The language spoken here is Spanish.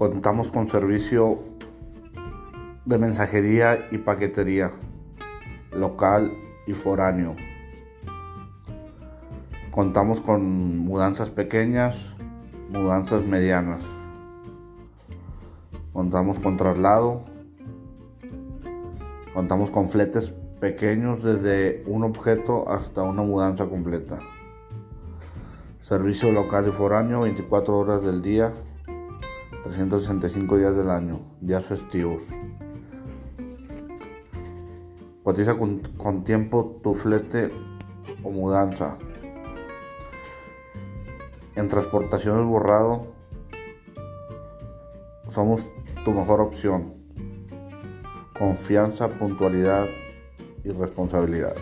Contamos con servicio de mensajería y paquetería local y foráneo. Contamos con mudanzas pequeñas, mudanzas medianas. Contamos con traslado. Contamos con fletes pequeños desde un objeto hasta una mudanza completa. Servicio local y foráneo 24 horas del día, 365 días del año, días festivos. Cotiza con, tiempo tu flete o mudanza. En transportaciones borrado, somos tu mejor opción. Confianza, puntualidad y responsabilidad.